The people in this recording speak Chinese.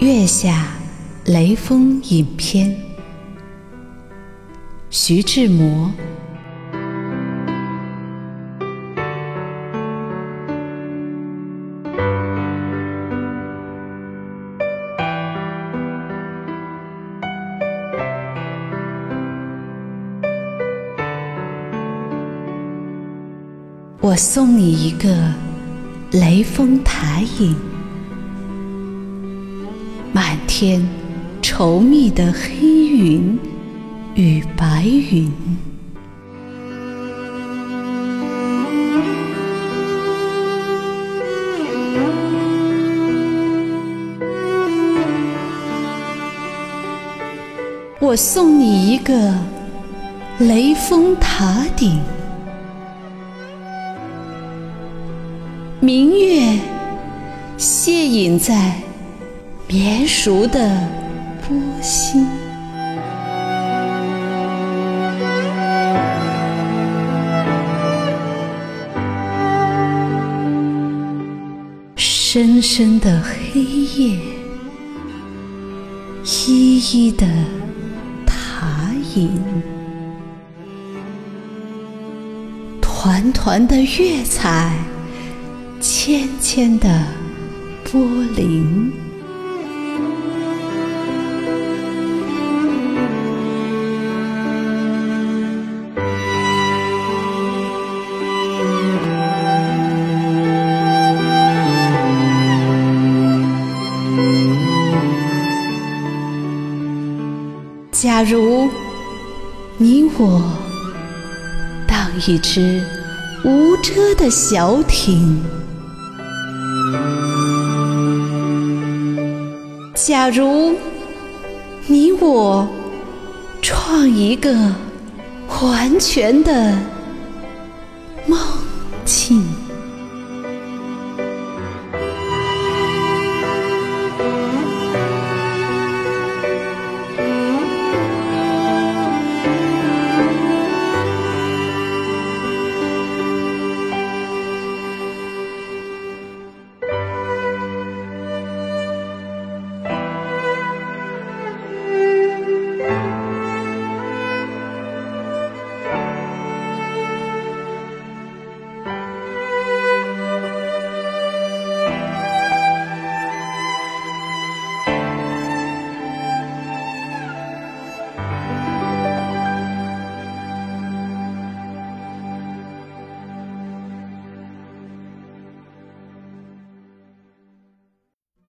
月下，雷锋影片，徐志摩。我送你一个雷峰塔影，满天稠密的黑云与白云，我送你一个雷峰塔顶。明月泻影在绵熟的波心，深深的黑夜，依依的塔影，团团的月彩。纤纤的波粼。假如你我当一只无遮的小艇。假如你我创一个完全的梦境。